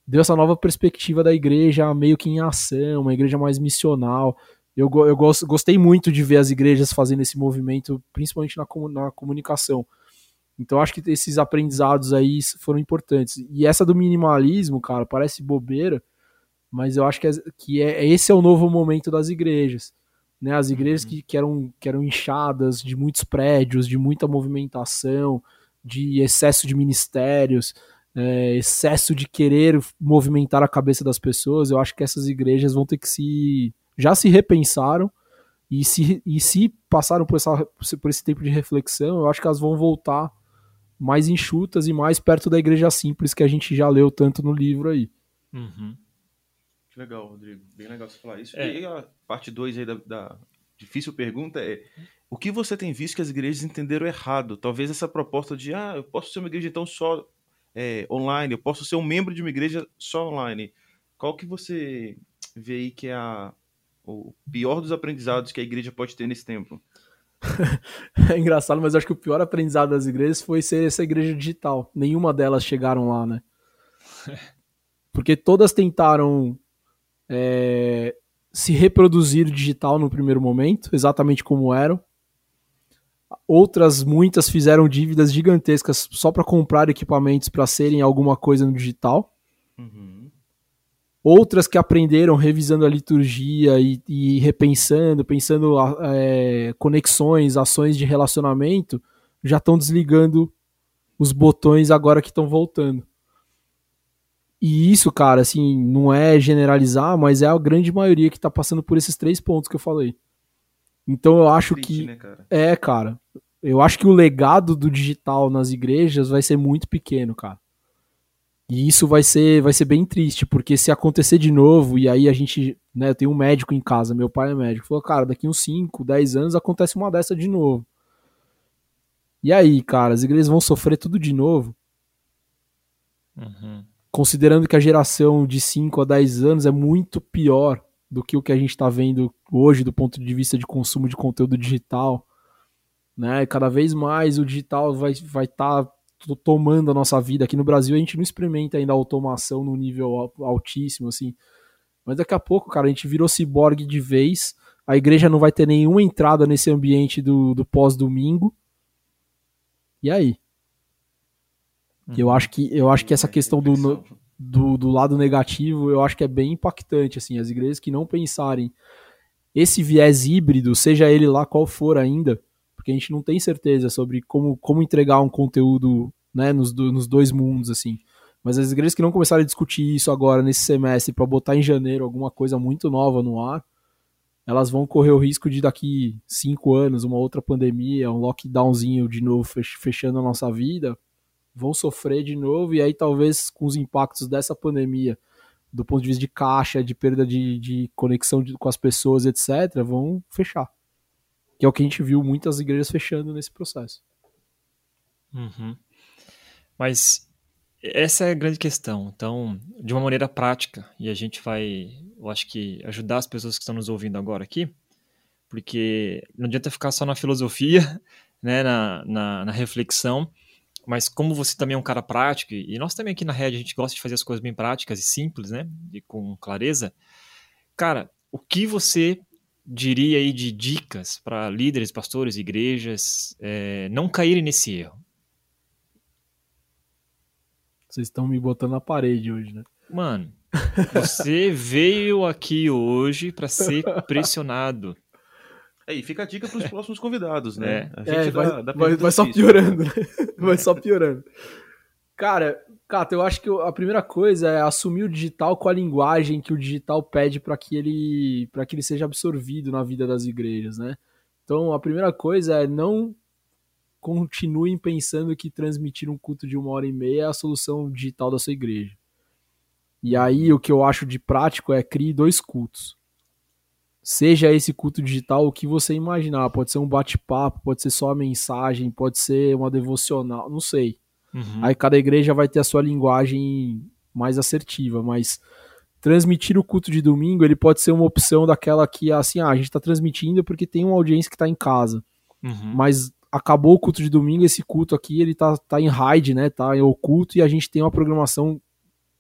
deu essa nova perspectiva da igreja meio que em ação, uma igreja mais missional. Eu, eu gosto, gostei muito de ver as igrejas fazendo esse movimento, principalmente na, na comunicação. Então acho que esses aprendizados aí foram importantes. E essa do minimalismo, cara, parece bobeira, mas eu acho que, é, que é, esse é o novo momento das igrejas. Né? As igrejas uhum. que, que, eram, que eram inchadas de muitos prédios, de muita movimentação, de excesso de ministérios, é, excesso de querer movimentar a cabeça das pessoas, eu acho que essas igrejas vão ter que se. já se repensaram e se, e se passaram por, essa, por esse tempo de reflexão, eu acho que elas vão voltar mais enxutas e mais perto da igreja simples que a gente já leu tanto no livro aí. Uhum. Que legal, Rodrigo. Bem legal você falar isso. É. E a parte 2 aí da, da, difícil pergunta é: o que você tem visto que as igrejas entenderam errado? Talvez essa proposta de, ah, eu posso ser uma igreja então só é, online, eu posso ser um membro de uma igreja só online. Qual que você vê aí que é a, o pior dos aprendizados que a igreja pode ter nesse tempo? é engraçado, mas acho que o pior aprendizado das igrejas foi ser essa igreja digital. Nenhuma delas chegaram lá, né? Porque todas tentaram é, se reproduzir digital no primeiro momento, exatamente como eram. Outras, muitas, fizeram dívidas gigantescas só para comprar equipamentos para serem alguma coisa no digital. Uhum. Outras que aprenderam revisando a liturgia e, e repensando, pensando é, conexões, ações de relacionamento, já estão desligando os botões agora que estão voltando. E isso, cara, assim, não é generalizar, mas é a grande maioria que tá passando por esses três pontos que eu falei. Então eu acho Triste, que. Né, cara? É, cara. Eu acho que o legado do digital nas igrejas vai ser muito pequeno, cara. E isso vai ser, vai ser bem triste, porque se acontecer de novo, e aí a gente, né, eu tenho um médico em casa, meu pai é médico, falou, cara, daqui uns 5, 10 anos acontece uma dessa de novo. E aí, cara, as igrejas vão sofrer tudo de novo. Uhum considerando que a geração de 5 a 10 anos é muito pior do que o que a gente está vendo hoje do ponto de vista de consumo de conteúdo digital, né? Cada vez mais o digital vai vai estar tá tomando a nossa vida. Aqui no Brasil a gente não experimenta ainda a automação no nível altíssimo assim, mas daqui a pouco, cara, a gente virou ciborgue de vez. A igreja não vai ter nenhuma entrada nesse ambiente do, do pós-domingo. E aí? Uhum. Eu acho que eu acho que essa questão do, do, do lado negativo, eu acho que é bem impactante assim, as igrejas que não pensarem esse viés híbrido, seja ele lá qual for ainda, porque a gente não tem certeza sobre como, como entregar um conteúdo né, nos, nos dois mundos, assim. Mas as igrejas que não começarem a discutir isso agora, nesse semestre, para botar em janeiro alguma coisa muito nova no ar, elas vão correr o risco de daqui cinco anos, uma outra pandemia, um lockdownzinho de novo fechando a nossa vida, vão sofrer de novo, e aí talvez com os impactos dessa pandemia, do ponto de vista de caixa, de perda de, de conexão de, com as pessoas, etc., vão fechar. Que é o que a gente viu muitas igrejas fechando nesse processo. Uhum. Mas essa é a grande questão. Então, de uma maneira prática, e a gente vai, eu acho que, ajudar as pessoas que estão nos ouvindo agora aqui, porque não adianta ficar só na filosofia, né, na, na, na reflexão, mas como você também é um cara prático, e nós também aqui na Red a gente gosta de fazer as coisas bem práticas e simples, né? E com clareza. Cara, o que você diria aí de dicas para líderes, pastores, igrejas é, não caírem nesse erro? Vocês estão me botando na parede hoje, né? Mano, você veio aqui hoje para ser pressionado. Aí fica a dica para os próximos convidados, né? É, é vai, dá, dá vai, vai só piorando, né? Vai só piorando. Cara, Cato, eu acho que a primeira coisa é assumir o digital com a linguagem que o digital pede para que ele para que ele seja absorvido na vida das igrejas, né? Então, a primeira coisa é não continuem pensando que transmitir um culto de uma hora e meia é a solução digital da sua igreja. E aí o que eu acho de prático é crie dois cultos. Seja esse culto digital o que você imaginar, pode ser um bate-papo, pode ser só a mensagem, pode ser uma devocional, não sei. Uhum. Aí cada igreja vai ter a sua linguagem mais assertiva, mas transmitir o culto de domingo, ele pode ser uma opção daquela que, assim, ah, a gente está transmitindo porque tem uma audiência que está em casa. Uhum. Mas acabou o culto de domingo, esse culto aqui, ele tá, tá em raid, né, tá em oculto, e a gente tem uma programação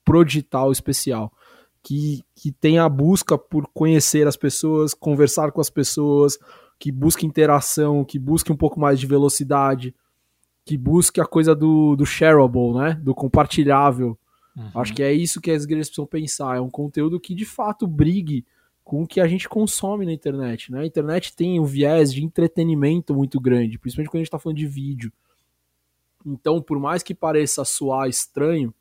pro digital especial. Que, que tem a busca por conhecer as pessoas, conversar com as pessoas, que busque interação, que busque um pouco mais de velocidade, que busque a coisa do, do shareable, né? Do compartilhável. Uhum. Acho que é isso que as igrejas precisam pensar. É um conteúdo que de fato brigue com o que a gente consome na internet. Né? A internet tem um viés de entretenimento muito grande, principalmente quando a gente está falando de vídeo. Então, por mais que pareça soar estranho,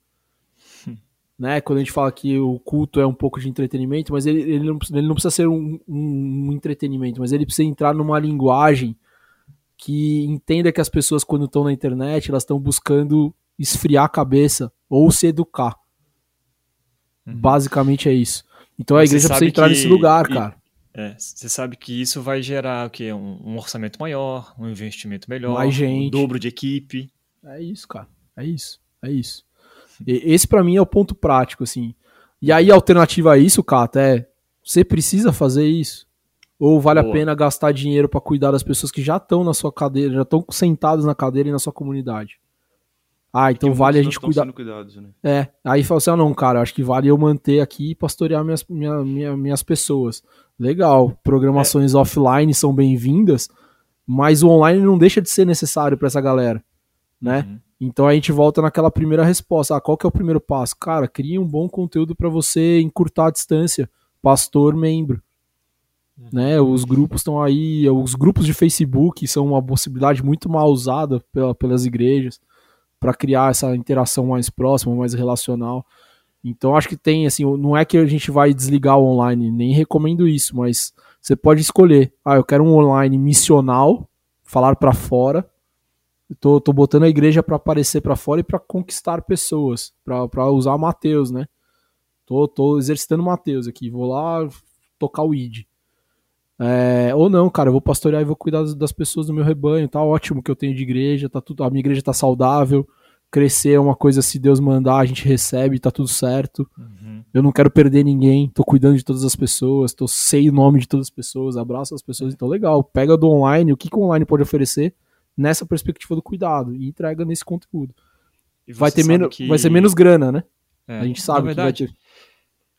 né? Quando a gente fala que o culto é um pouco de entretenimento, mas ele, ele, não, ele não precisa ser um, um, um entretenimento, mas ele precisa entrar numa linguagem que entenda que as pessoas, quando estão na internet, elas estão buscando esfriar a cabeça ou se educar. Uhum. Basicamente é isso. Então a igreja precisa entrar que, nesse lugar, cara. É, você sabe que isso vai gerar o quê? Um, um, orçamento maior, um investimento melhor, Mais gente. um dobro de equipe. É isso, cara. É isso. É isso. E, esse para mim é o ponto prático, assim. E aí a alternativa a isso, Cata, é você precisa fazer isso? Ou vale Boa. a pena gastar dinheiro para cuidar das pessoas que já estão na sua cadeira, já estão sentadas na cadeira e na sua comunidade? Ah, então vale a gente cuidar. Cuidados, né? É, aí fala assim: ah, não, cara, acho que vale eu manter aqui e pastorear minhas, minha, minha, minhas pessoas. Legal, programações é. offline são bem-vindas, mas o online não deixa de ser necessário para essa galera, né? Uhum. Então a gente volta naquela primeira resposta. Ah, qual que é o primeiro passo? Cara, cria um bom conteúdo para você encurtar a distância. Pastor, membro. Uhum. Né, os grupos estão aí, os grupos de Facebook são uma possibilidade muito mal usada pela, pelas igrejas para criar essa interação mais próxima, mais relacional. Então acho que tem assim, não é que a gente vai desligar o online, nem recomendo isso, mas você pode escolher. Ah, eu quero um online missional, falar para fora. Tô, tô botando a igreja para aparecer para fora e para conquistar pessoas, para usar Mateus, né? Tô, tô exercitando Mateus aqui, vou lá tocar o id. É, ou não, cara, eu vou pastorear e vou cuidar das pessoas do meu rebanho, tá ótimo que eu tenho de igreja, tá tudo, a minha igreja tá saudável, crescer é uma coisa se Deus mandar, a gente recebe, tá tudo certo. Uhum. Eu não quero perder ninguém, tô cuidando de todas as pessoas, tô sei o nome de todas as pessoas, abraço as pessoas, então legal, pega do online, o que, que o online pode oferecer nessa perspectiva do cuidado e entrega nesse conteúdo. Vai ter menos, que... vai ser menos grana, né? É, a gente sabe verdade, que vai ter...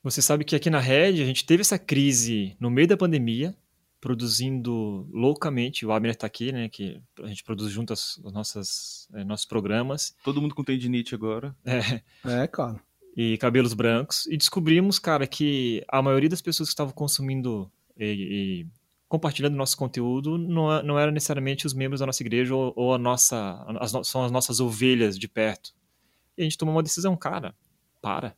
Você sabe que aqui na Red a gente teve essa crise no meio da pandemia, produzindo loucamente. O Abner está aqui, né? Que a gente produz junto as, as nossas, é, nossos programas. Todo mundo com tendinite agora. É. É, cara. E cabelos brancos. E descobrimos, cara, que a maioria das pessoas que estavam consumindo e, e compartilhando nosso conteúdo não, não era necessariamente os membros da nossa igreja ou, ou a nossa, as, são as nossas ovelhas de perto. E a gente tomou uma decisão, cara, para.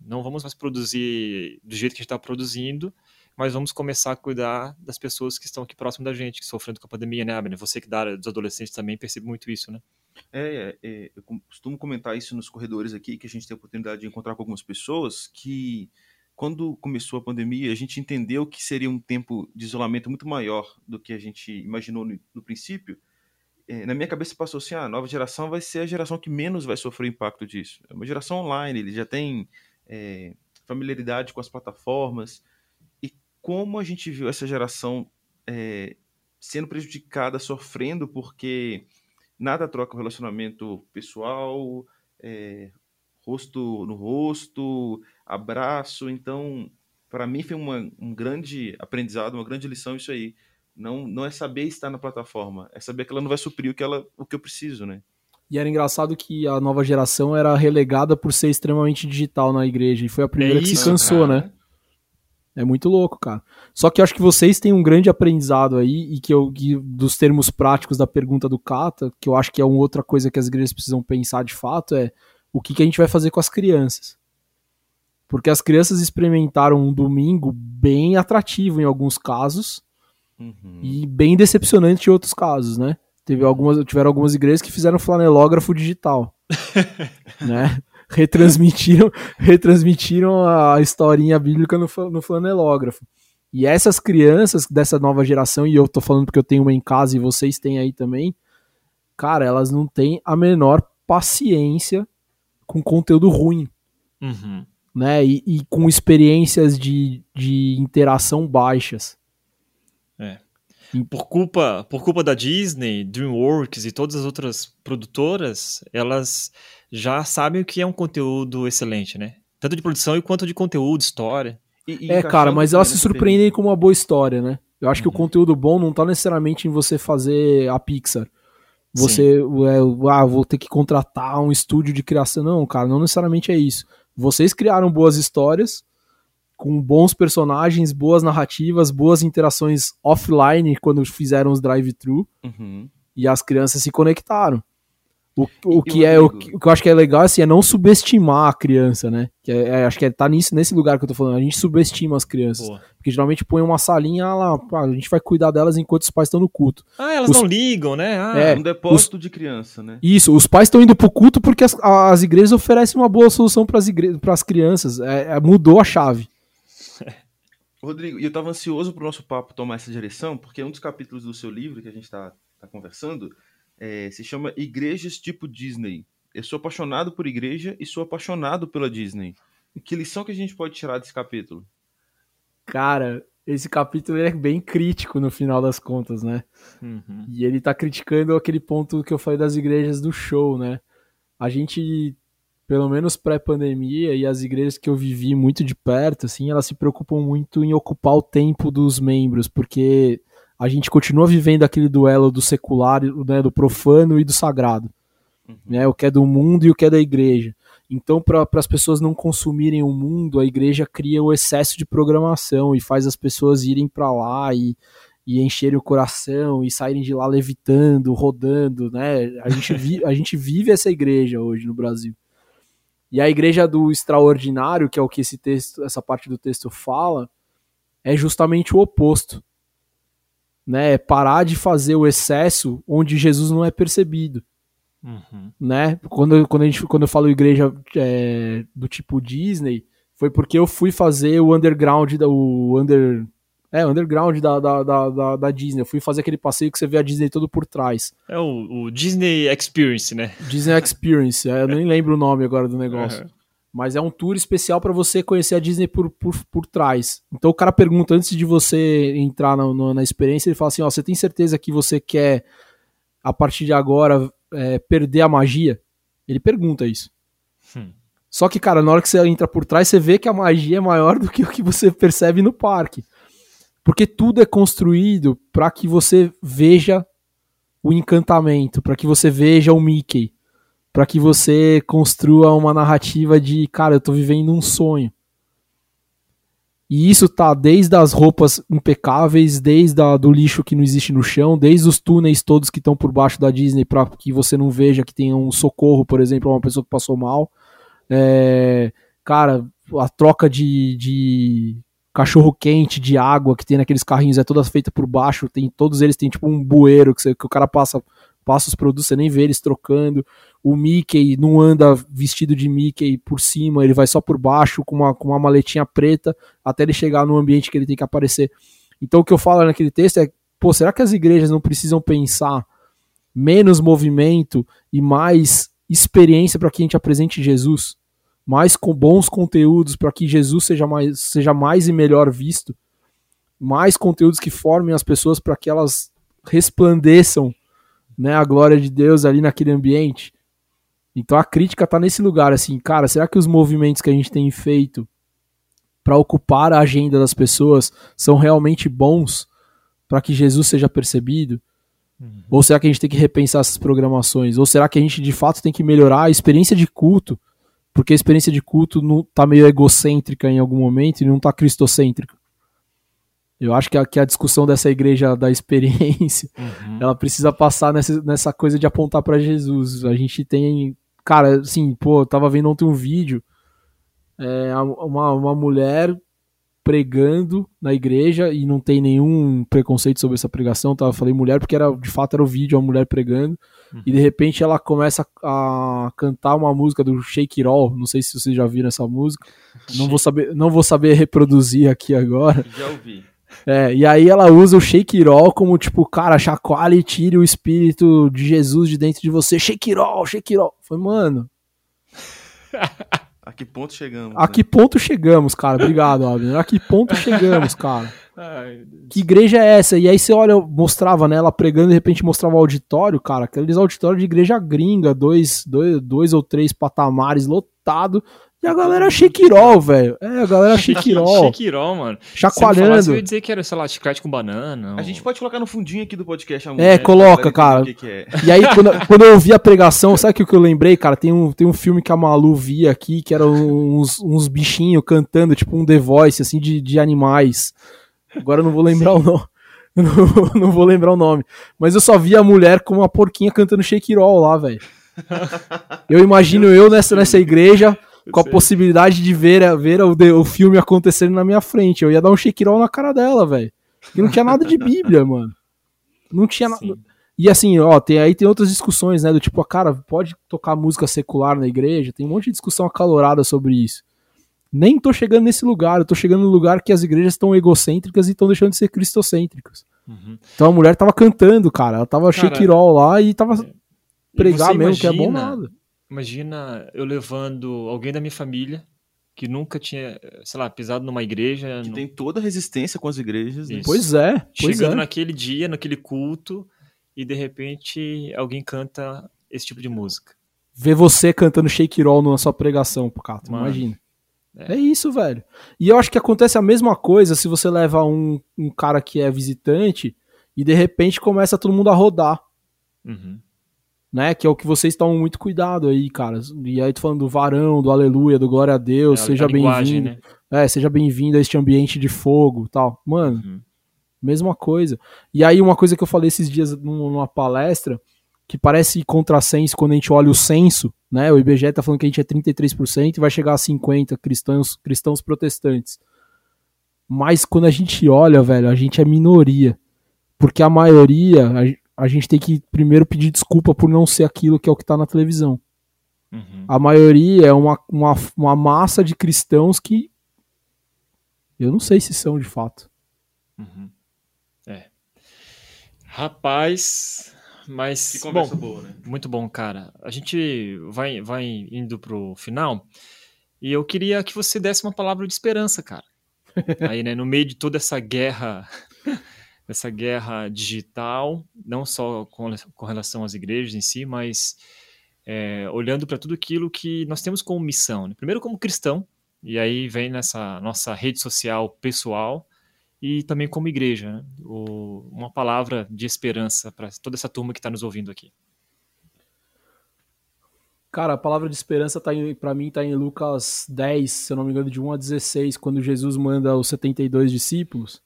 Não vamos mais produzir do jeito que a gente está produzindo mas vamos começar a cuidar das pessoas que estão aqui próximo da gente, que sofrendo com a pandemia, né, Abner? Você que dá dos adolescentes também percebe muito isso, né? É, é, é, eu costumo comentar isso nos corredores aqui, que a gente tem a oportunidade de encontrar com algumas pessoas que, quando começou a pandemia, a gente entendeu que seria um tempo de isolamento muito maior do que a gente imaginou no, no princípio. É, na minha cabeça passou assim, ah, a nova geração vai ser a geração que menos vai sofrer o impacto disso. É uma geração online, ele já tem é, familiaridade com as plataformas, como a gente viu essa geração é, sendo prejudicada, sofrendo, porque nada troca o relacionamento pessoal, é, rosto no rosto, abraço. Então, para mim foi uma, um grande aprendizado, uma grande lição isso aí. Não, não é saber estar na plataforma, é saber que ela não vai suprir o que, ela, o que eu preciso, né? E era engraçado que a nova geração era relegada por ser extremamente digital na igreja. E foi a primeira é que se cansou, cara. né? É muito louco, cara. Só que eu acho que vocês têm um grande aprendizado aí, e que eu, que, dos termos práticos da pergunta do Kata, que eu acho que é uma outra coisa que as igrejas precisam pensar de fato, é o que, que a gente vai fazer com as crianças. Porque as crianças experimentaram um domingo bem atrativo em alguns casos, uhum. e bem decepcionante em outros casos, né? Teve algumas, tiveram algumas igrejas que fizeram flanelógrafo digital. né? Retransmitiram, retransmitiram a historinha bíblica no, no flanelógrafo. E essas crianças dessa nova geração, e eu tô falando porque eu tenho uma em casa e vocês têm aí também, cara, elas não têm a menor paciência com conteúdo ruim. Uhum. Né? E, e, com experiências de, de interação baixas. É. Por culpa, por culpa da Disney, DreamWorks e todas as outras produtoras, elas já sabem o que é um conteúdo excelente, né? Tanto de produção quanto de conteúdo, história. E, e é, cara, mas elas se surpreendem com uma boa história, né? Eu acho uhum. que o uhum. conteúdo bom não tá necessariamente em você fazer a Pixar. Você, é, ah, vou ter que contratar um estúdio de criação. Não, cara, não necessariamente é isso. Vocês criaram boas histórias, com bons personagens, boas narrativas, boas interações offline quando fizeram os drive-thru. Uhum. E as crianças se conectaram. O, o que é o, o, que eu acho que é legal assim, é não subestimar a criança, né? Que é, é, acho que é, tá nisso, nesse lugar que eu tô falando. A gente subestima as crianças. Boa. Porque geralmente põe uma salinha lá, a gente vai cuidar delas enquanto os pais estão no culto. Ah, elas os, não ligam, né? Ah, é, um depósito os, de criança, né? Isso, os pais estão indo pro culto porque as, as igrejas oferecem uma boa solução para as crianças. É, é, mudou a chave. Rodrigo, e eu tava ansioso pro nosso papo tomar essa direção, porque um dos capítulos do seu livro que a gente tá, tá conversando é, se chama Igrejas Tipo Disney. Eu sou apaixonado por igreja e sou apaixonado pela Disney. Que lição que a gente pode tirar desse capítulo? Cara, esse capítulo é bem crítico no final das contas, né? Uhum. E ele tá criticando aquele ponto que eu falei das igrejas do show, né? A gente, pelo menos pré-pandemia, e as igrejas que eu vivi muito de perto, assim, elas se preocupam muito em ocupar o tempo dos membros, porque a gente continua vivendo aquele duelo do secular, né, do profano e do sagrado, uhum. né, o que é do mundo e o que é da igreja. Então, para as pessoas não consumirem o mundo, a igreja cria o excesso de programação e faz as pessoas irem para lá e, e encherem o coração e saírem de lá levitando, rodando, né? A gente, vi, a gente vive essa igreja hoje no Brasil. E a igreja do extraordinário, que é o que esse texto, essa parte do texto fala, é justamente o oposto né? Parar de fazer o excesso onde Jesus não é percebido. Uhum. Né? Quando, quando, a gente, quando eu falo igreja é, do tipo Disney, foi porque eu fui fazer o underground, da, o under, é, underground da, da, da, da, Disney. Eu fui fazer aquele passeio que você vê a Disney todo por trás. É o, o Disney Experience, né? Disney Experience, é, eu nem lembro o nome agora do negócio. Uhum. Mas é um tour especial para você conhecer a Disney por, por, por trás. Então o cara pergunta, antes de você entrar na, na, na experiência, ele fala assim: Ó, você tem certeza que você quer, a partir de agora, é, perder a magia? Ele pergunta isso. Hum. Só que, cara, na hora que você entra por trás, você vê que a magia é maior do que o que você percebe no parque. Porque tudo é construído para que você veja o encantamento, para que você veja o Mickey, para que você construa uma narrativa de, cara, eu tô vivendo um sonho. E isso tá desde as roupas impecáveis, desde a, do lixo que não existe no chão, desde os túneis todos que estão por baixo da Disney para que você não veja que tem um socorro, por exemplo, uma pessoa que passou mal. É, cara, a troca de, de cachorro quente, de água que tem naqueles carrinhos é toda feita por baixo, tem todos eles têm tipo um bueiro que, você, que o cara passa passa os produtos, você nem vê eles trocando. O Mickey não anda vestido de Mickey por cima, ele vai só por baixo com uma, com uma maletinha preta até ele chegar no ambiente que ele tem que aparecer. Então o que eu falo naquele texto é, pô, será que as igrejas não precisam pensar menos movimento e mais experiência para que a gente apresente Jesus? Mais com bons conteúdos para que Jesus seja mais, seja mais e melhor visto? Mais conteúdos que formem as pessoas para que elas resplandeçam né, a glória de Deus ali naquele ambiente. Então a crítica tá nesse lugar, assim, cara, será que os movimentos que a gente tem feito para ocupar a agenda das pessoas são realmente bons para que Jesus seja percebido? Uhum. Ou será que a gente tem que repensar essas programações? Ou será que a gente de fato tem que melhorar a experiência de culto? Porque a experiência de culto não tá meio egocêntrica em algum momento e não tá cristocêntrica. Eu acho que a, que a discussão dessa igreja da experiência, uhum. ela precisa passar nessa, nessa coisa de apontar para Jesus. A gente tem, cara, assim, pô, eu tava vendo ontem um vídeo, é, uma, uma mulher pregando na igreja e não tem nenhum preconceito sobre essa pregação, tá? Eu falei mulher porque era de fato era o vídeo a mulher pregando uhum. e de repente ela começa a cantar uma música do Shake It All, não sei se vocês já viram essa música. Não vou saber, não vou saber reproduzir aqui agora. Já ouvi. É, e aí ela usa o Shake It All como tipo, cara, chacoalhe e tire o espírito de Jesus de dentro de você. Shake It All, Shake It All. Foi, mano. A que ponto chegamos? A né? que ponto chegamos, cara? Obrigado, Abner. A que ponto chegamos, cara? Ai, que igreja é essa? E aí você olha, mostrava, né? Ela pregando, de repente mostrava o auditório, cara. Aqueles auditórios de igreja gringa, dois, dois, dois ou três patamares lotado. E a galera Shakirol, velho. É, a galera Shakirol. Shakirol, mano. Chacoalhando. Você ia dizer que era, sei lá, chiclete com banana. A gente pode colocar no fundinho aqui do podcast a É, coloca, cara. Que que é. E aí, quando, quando eu ouvi a pregação, sabe o que eu lembrei, cara? Tem um, tem um filme que a Malu via aqui, que eram uns, uns bichinhos cantando, tipo um The Voice, assim, de, de animais. Agora eu não vou lembrar Sim. o nome. Não, não, vou lembrar o nome. Mas eu só vi a mulher com uma porquinha cantando Shake It All lá, velho. Eu imagino eu nessa, nessa igreja com a possibilidade de ver, ver o, o filme acontecendo na minha frente. Eu ia dar um shake na cara dela, velho. E não tinha nada de Bíblia, mano. Não tinha nada. E assim, ó, tem, aí tem outras discussões, né? Do tipo, cara, pode tocar música secular na igreja? Tem um monte de discussão acalorada sobre isso. Nem tô chegando nesse lugar, eu tô chegando no lugar que as igrejas estão egocêntricas e estão deixando de ser cristocêntricas. Uhum. Então a mulher tava cantando, cara. Ela tava cara, shake lá e tava é, pregar mesmo, imagina, que é bom nada. Imagina eu levando alguém da minha família que nunca tinha, sei lá, pisado numa igreja. Que no... tem toda a resistência com as igrejas. Né? Pois é. Pois Chegando é. naquele dia, naquele culto, e de repente alguém canta esse tipo de música. Ver você cantando Shake Roll na sua pregação, Cato, imagina. É. é. isso, velho. E eu acho que acontece a mesma coisa se você leva um, um cara que é visitante e de repente começa todo mundo a rodar. Uhum né? Que é o que vocês tomam muito cuidado aí, cara. E aí tô falando do varão, do aleluia, do glória a Deus, é, seja bem-vindo. Né? É, seja bem-vindo a este ambiente de fogo tal. Mano, uhum. mesma coisa. E aí uma coisa que eu falei esses dias numa palestra, que parece contrassenso quando a gente olha o censo, né? O IBGE tá falando que a gente é 33% e vai chegar a 50 cristãos, cristãos protestantes. Mas quando a gente olha, velho, a gente é minoria. Porque a maioria, a gente tem que primeiro pedir desculpa por não ser aquilo que é o que está na televisão. Uhum. A maioria é uma, uma, uma massa de cristãos que eu não sei se são de fato. Uhum. É. Rapaz, mas. Que conversa bom, boa, né? Muito bom, cara. A gente vai, vai indo pro final e eu queria que você desse uma palavra de esperança, cara. Aí, né, no meio de toda essa guerra dessa guerra digital, não só com, com relação às igrejas em si, mas é, olhando para tudo aquilo que nós temos como missão. Né? Primeiro, como cristão, e aí vem nessa nossa rede social pessoal, e também como igreja. Né? O, uma palavra de esperança para toda essa turma que está nos ouvindo aqui. Cara, a palavra de esperança tá para mim está em Lucas 10, se eu não me engano, de 1 a 16, quando Jesus manda os 72 discípulos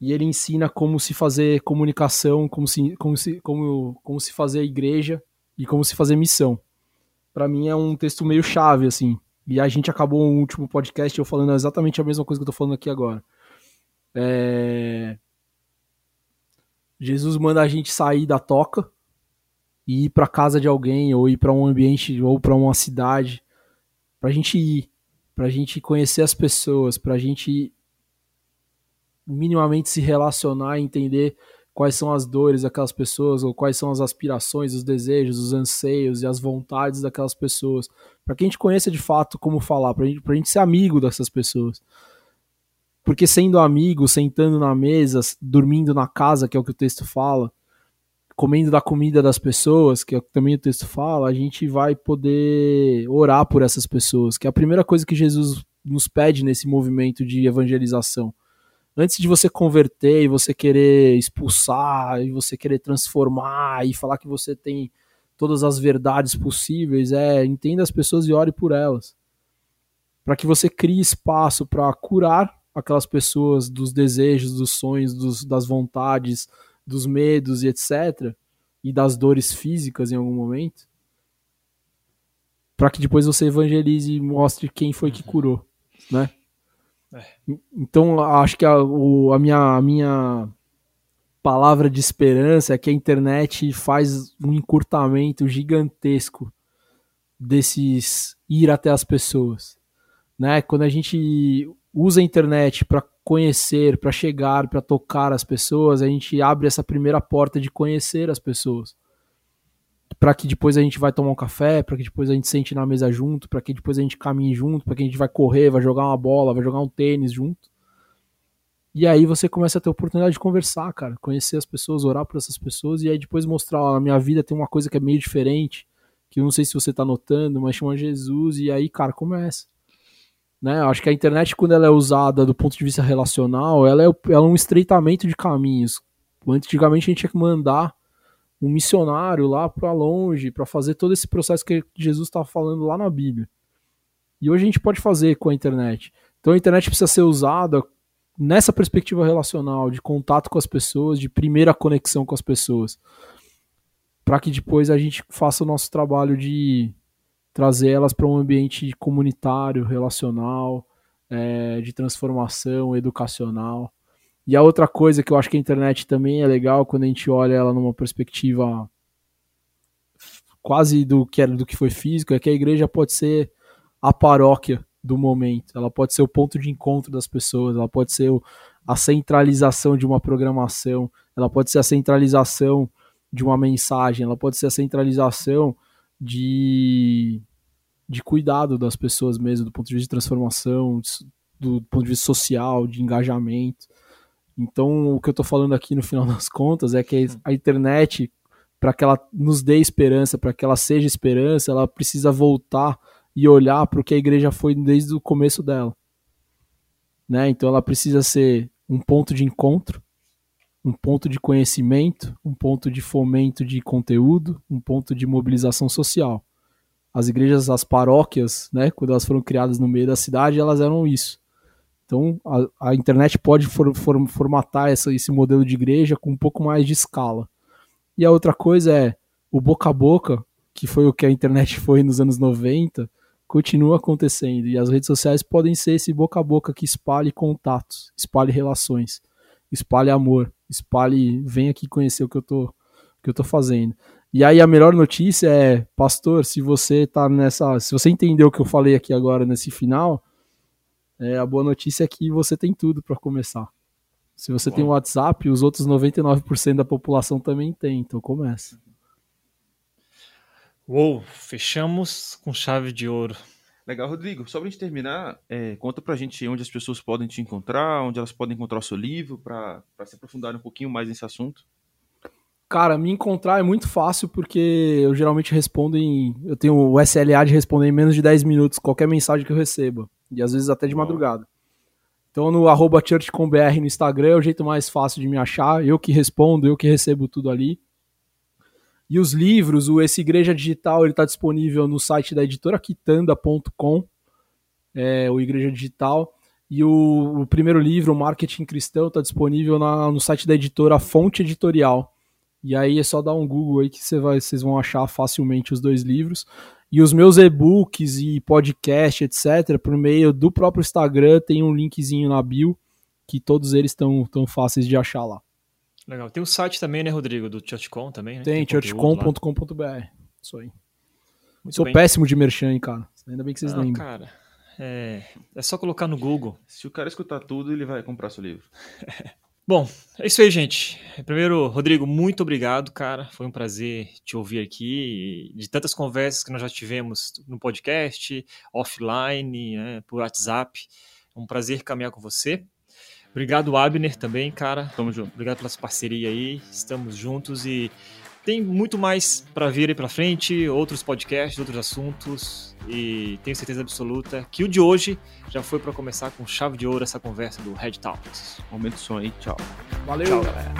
e ele ensina como se fazer comunicação, como se, como se, como, como se fazer igreja e como se fazer missão. Para mim é um texto meio chave, assim. E a gente acabou no último podcast eu falando exatamente a mesma coisa que eu tô falando aqui agora. É... Jesus manda a gente sair da toca e ir para casa de alguém ou ir para um ambiente ou para uma cidade pra gente ir, pra gente conhecer as pessoas, pra gente minimamente se relacionar e entender quais são as dores daquelas pessoas, ou quais são as aspirações, os desejos, os anseios e as vontades daquelas pessoas, para que a gente conheça de fato como falar, para gente, a gente ser amigo dessas pessoas. Porque sendo amigo, sentando na mesa, dormindo na casa, que é o que o texto fala, comendo da comida das pessoas, que é o que também o texto fala, a gente vai poder orar por essas pessoas, que é a primeira coisa que Jesus nos pede nesse movimento de evangelização antes de você converter e você querer expulsar e você querer transformar e falar que você tem todas as verdades possíveis, é entenda as pessoas e ore por elas. Para que você crie espaço para curar aquelas pessoas dos desejos, dos sonhos, dos, das vontades, dos medos e etc. E das dores físicas em algum momento. Para que depois você evangelize e mostre quem foi que curou, né? É. Então, acho que a, o, a, minha, a minha palavra de esperança é que a internet faz um encurtamento gigantesco desses ir até as pessoas. Né? Quando a gente usa a internet para conhecer, para chegar, para tocar as pessoas, a gente abre essa primeira porta de conhecer as pessoas para que depois a gente vai tomar um café, para que depois a gente sente na mesa junto, para que depois a gente caminhe junto, para que a gente vai correr, vai jogar uma bola, vai jogar um tênis junto. E aí você começa a ter a oportunidade de conversar, cara, conhecer as pessoas, orar por essas pessoas e aí depois mostrar, ó, na minha vida tem uma coisa que é meio diferente, que eu não sei se você tá notando, mas chama Jesus e aí, cara, começa. Né? Acho que a internet quando ela é usada do ponto de vista relacional, ela é, ela é um estreitamento de caminhos. Antigamente a gente tinha que mandar um missionário lá para longe, para fazer todo esse processo que Jesus estava falando lá na Bíblia. E hoje a gente pode fazer com a internet. Então a internet precisa ser usada nessa perspectiva relacional, de contato com as pessoas, de primeira conexão com as pessoas, para que depois a gente faça o nosso trabalho de trazer elas para um ambiente comunitário, relacional, é, de transformação educacional. E a outra coisa que eu acho que a internet também é legal quando a gente olha ela numa perspectiva quase do que era do que foi físico, é que a igreja pode ser a paróquia do momento, ela pode ser o ponto de encontro das pessoas, ela pode ser a centralização de uma programação, ela pode ser a centralização de uma mensagem, ela pode ser a centralização de, de cuidado das pessoas mesmo, do ponto de vista de transformação, do ponto de vista social, de engajamento. Então, o que eu estou falando aqui no final das contas é que a internet, para que ela nos dê esperança, para que ela seja esperança, ela precisa voltar e olhar para o que a igreja foi desde o começo dela. Né? Então, ela precisa ser um ponto de encontro, um ponto de conhecimento, um ponto de fomento de conteúdo, um ponto de mobilização social. As igrejas, as paróquias, né, quando elas foram criadas no meio da cidade, elas eram isso. Então, a, a internet pode for, for, formatar essa, esse modelo de igreja com um pouco mais de escala. E a outra coisa é o boca a boca, que foi o que a internet foi nos anos 90, continua acontecendo. E as redes sociais podem ser esse boca a boca que espalhe contatos, espalhe relações, espalhe amor, espalhe, vem aqui conhecer o que eu tô, que eu tô fazendo. E aí a melhor notícia é, pastor, se você tá nessa, se você entendeu o que eu falei aqui agora nesse final, é, a boa notícia é que você tem tudo para começar. Se você Bom. tem o WhatsApp, os outros 99% da população também tem, então começa. Uou, fechamos com chave de ouro. Legal, Rodrigo. Só para a gente terminar, é, conta para a gente onde as pessoas podem te encontrar, onde elas podem encontrar o seu livro, para se aprofundar um pouquinho mais nesse assunto. Cara, me encontrar é muito fácil porque eu geralmente respondo em. Eu tenho o SLA de responder em menos de 10 minutos qualquer mensagem que eu receba. E às vezes até de madrugada. Então no arroba churchcombr no Instagram é o jeito mais fácil de me achar. Eu que respondo, eu que recebo tudo ali. E os livros, o Esse Igreja Digital, ele está disponível no site da editora quitanda.com, é, o Igreja Digital. E o, o, primeiro livro, o Marketing Cristão, está disponível na, no site da editora Fonte Editorial. E aí é só dar um Google aí que vai, vocês vão achar facilmente os dois livros. E os meus e-books e podcast, etc., por meio do próprio Instagram, tem um linkzinho na bio, que todos eles estão tão fáceis de achar lá. Legal. Tem o site também, né, Rodrigo, do ChurchCon também, né? Tem, tem churchcon.com.br. Isso aí. Muito Sou bem. péssimo de merchan, cara. Ainda bem que vocês Não, lembram. cara, é, é só colocar no Google. Se o cara escutar tudo, ele vai comprar seu livro. Bom, é isso aí, gente. Primeiro, Rodrigo, muito obrigado, cara. Foi um prazer te ouvir aqui. De tantas conversas que nós já tivemos no podcast, offline, né, por WhatsApp. É um prazer caminhar com você. Obrigado, Abner, também, cara. Tamo junto. Obrigado pela sua parceria aí. Estamos juntos e tem muito mais para vir aí para frente, outros podcasts, outros assuntos e tenho certeza absoluta que o de hoje já foi para começar com chave de ouro essa conversa do Red Talks. Aumenta o som aí, tchau. Valeu, tchau, galera.